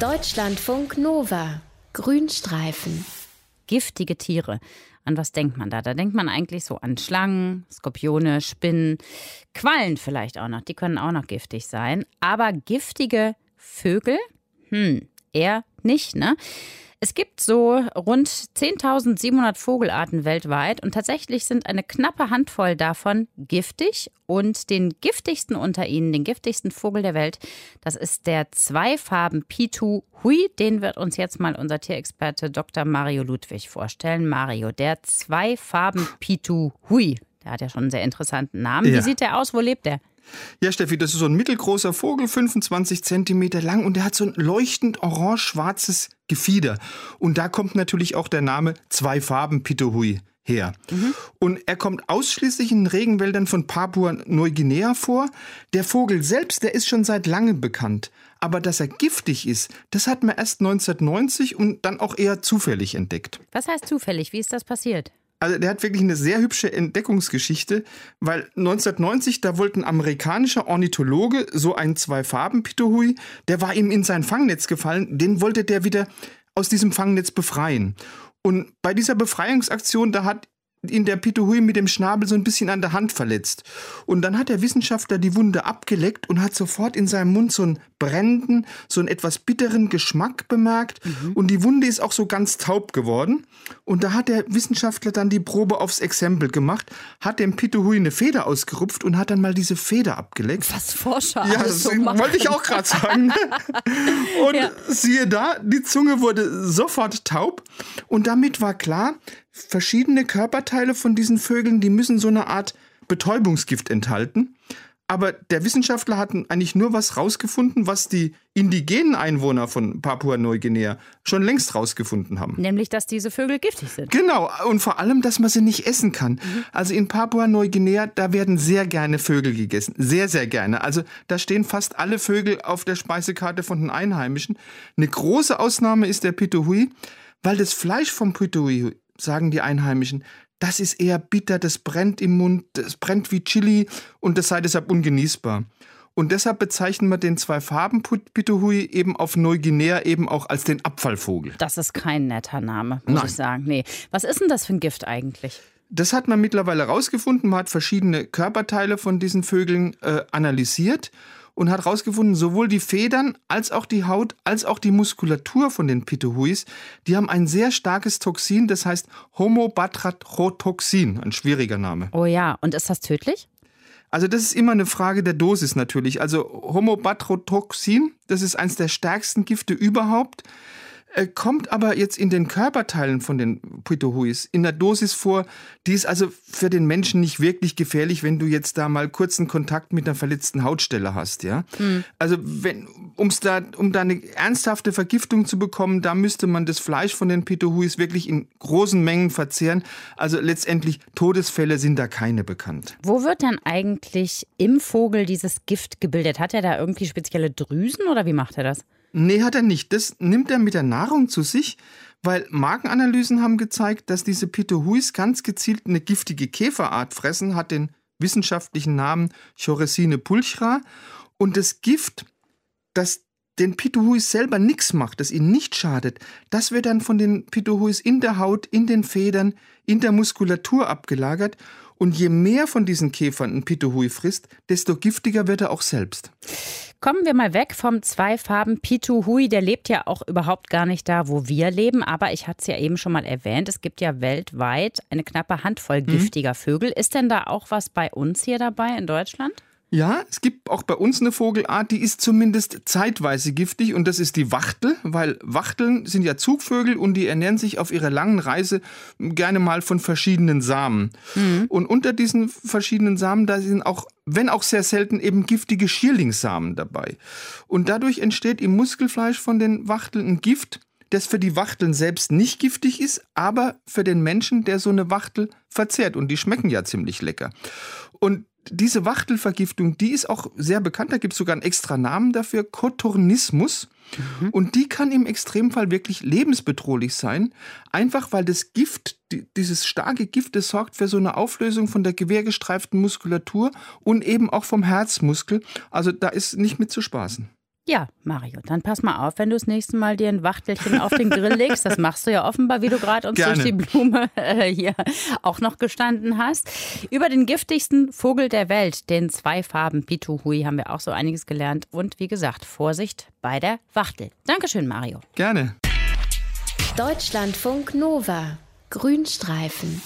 Deutschlandfunk Nova. Grünstreifen. Giftige Tiere. An was denkt man da? Da denkt man eigentlich so an Schlangen, Skorpione, Spinnen, Quallen vielleicht auch noch. Die können auch noch giftig sein. Aber giftige Vögel? Hm, eher nicht, ne? Es gibt so rund 10.700 Vogelarten weltweit und tatsächlich sind eine knappe Handvoll davon giftig. Und den giftigsten unter ihnen, den giftigsten Vogel der Welt, das ist der Zweifarben Pitu Hui. Den wird uns jetzt mal unser Tierexperte Dr. Mario Ludwig vorstellen. Mario, der Zweifarben Pitu Hui. Der hat ja schon einen sehr interessanten Namen. Ja. Wie sieht der aus? Wo lebt der? Ja, Steffi, das ist so ein mittelgroßer Vogel, 25 Zentimeter lang und der hat so ein leuchtend orange-schwarzes Gefieder. Und da kommt natürlich auch der Name Zwei Farben Pitohui her. Mhm. Und er kommt ausschließlich in Regenwäldern von Papua-Neuguinea vor. Der Vogel selbst, der ist schon seit langem bekannt. Aber dass er giftig ist, das hat man erst 1990 und dann auch eher zufällig entdeckt. Was heißt zufällig? Wie ist das passiert? Also der hat wirklich eine sehr hübsche Entdeckungsgeschichte, weil 1990, da wollte ein amerikanischer Ornithologe so einen Zwei-Farben-Pituhui, der war ihm in sein Fangnetz gefallen, den wollte der wieder aus diesem Fangnetz befreien. Und bei dieser Befreiungsaktion, da hat ihn der Pituhui mit dem Schnabel so ein bisschen an der Hand verletzt. Und dann hat der Wissenschaftler die Wunde abgeleckt und hat sofort in seinem Mund so einen brennenden, so einen etwas bitteren Geschmack bemerkt. Mhm. Und die Wunde ist auch so ganz taub geworden. Und da hat der Wissenschaftler dann die Probe aufs Exempel gemacht, hat dem Pituhui eine Feder ausgerupft und hat dann mal diese Feder abgeleckt. Was Forscher Ja, das so wollte ich auch gerade sagen. und ja. siehe da, die Zunge wurde sofort taub. Und damit war klar, verschiedene Körperteile von diesen Vögeln, die müssen so eine Art Betäubungsgift enthalten. Aber der Wissenschaftler hat eigentlich nur was rausgefunden, was die indigenen Einwohner von Papua-Neuguinea schon längst rausgefunden haben. Nämlich, dass diese Vögel giftig sind. Genau. Und vor allem, dass man sie nicht essen kann. Mhm. Also in Papua-Neuguinea, da werden sehr gerne Vögel gegessen. Sehr, sehr gerne. Also da stehen fast alle Vögel auf der Speisekarte von den Einheimischen. Eine große Ausnahme ist der Pituhui, weil das Fleisch vom Pituhui sagen die Einheimischen, das ist eher bitter, das brennt im Mund, das brennt wie Chili und das sei deshalb ungenießbar. Und deshalb bezeichnen wir den Zwei-Farben-Pituhui eben auf Neuguinea eben auch als den Abfallvogel. Das ist kein netter Name, muss Nein. ich sagen. Nee. Was ist denn das für ein Gift eigentlich? Das hat man mittlerweile herausgefunden. Man hat verschiedene Körperteile von diesen Vögeln äh, analysiert und hat herausgefunden, sowohl die Federn als auch die Haut als auch die Muskulatur von den Pituhuis, die haben ein sehr starkes Toxin, das heißt Homobatratrotoxin, ein schwieriger Name. Oh ja, und ist das tödlich? Also das ist immer eine Frage der Dosis natürlich. Also Homobatratrotoxin, das ist eines der stärksten Gifte überhaupt. Äh, kommt aber jetzt in den Körperteilen von den Pituhuis in der Dosis vor, die ist also für den Menschen nicht wirklich gefährlich, wenn du jetzt da mal kurzen Kontakt mit einer verletzten Hautstelle hast, ja. Mhm. Also wenn, um's da, um da eine ernsthafte Vergiftung zu bekommen, da müsste man das Fleisch von den Pituhuis wirklich in großen Mengen verzehren. Also letztendlich Todesfälle sind da keine bekannt. Wo wird denn eigentlich im Vogel dieses Gift gebildet? Hat er da irgendwie spezielle Drüsen oder wie macht er das? Nee, hat er nicht. Das nimmt er mit der Nahrung zu sich, weil Magenanalysen haben gezeigt, dass diese Pituhuis ganz gezielt eine giftige Käferart fressen, hat den wissenschaftlichen Namen Choresine pulchra. Und das Gift, das den Pituhuis selber nichts macht, das ihnen nicht schadet, das wird dann von den Pituhuis in der Haut, in den Federn, in der Muskulatur abgelagert. Und je mehr von diesen Käfern ein Pituhui frisst, desto giftiger wird er auch selbst. Kommen wir mal weg vom Zweifarben Pitu Hui. Der lebt ja auch überhaupt gar nicht da, wo wir leben. Aber ich hatte es ja eben schon mal erwähnt, es gibt ja weltweit eine knappe Handvoll mhm. giftiger Vögel. Ist denn da auch was bei uns hier dabei in Deutschland? Ja, es gibt auch bei uns eine Vogelart, die ist zumindest zeitweise giftig und das ist die Wachtel, weil Wachteln sind ja Zugvögel und die ernähren sich auf ihrer langen Reise gerne mal von verschiedenen Samen. Mhm. Und unter diesen verschiedenen Samen, da sind auch, wenn auch sehr selten, eben giftige Schierlingssamen dabei. Und dadurch entsteht im Muskelfleisch von den Wachteln ein Gift, das für die Wachteln selbst nicht giftig ist, aber für den Menschen, der so eine Wachtel verzehrt. Und die schmecken ja ziemlich lecker. Und diese Wachtelvergiftung, die ist auch sehr bekannt. Da gibt es sogar einen extra Namen dafür, Kotornismus. Mhm. Und die kann im Extremfall wirklich lebensbedrohlich sein. Einfach weil das Gift, dieses starke Gift, das sorgt für so eine Auflösung von der gewehrgestreiften Muskulatur und eben auch vom Herzmuskel. Also da ist nicht mit zu spaßen. Ja, Mario, dann pass mal auf, wenn du das nächste Mal dir ein Wachtelchen auf den Grill legst. Das machst du ja offenbar, wie du gerade uns Gerne. durch die Blume äh, hier auch noch gestanden hast. Über den giftigsten Vogel der Welt, den Zweifarben Bituhui, haben wir auch so einiges gelernt. Und wie gesagt, Vorsicht bei der Wachtel. Dankeschön, Mario. Gerne. Deutschlandfunk Nova. Grünstreifen.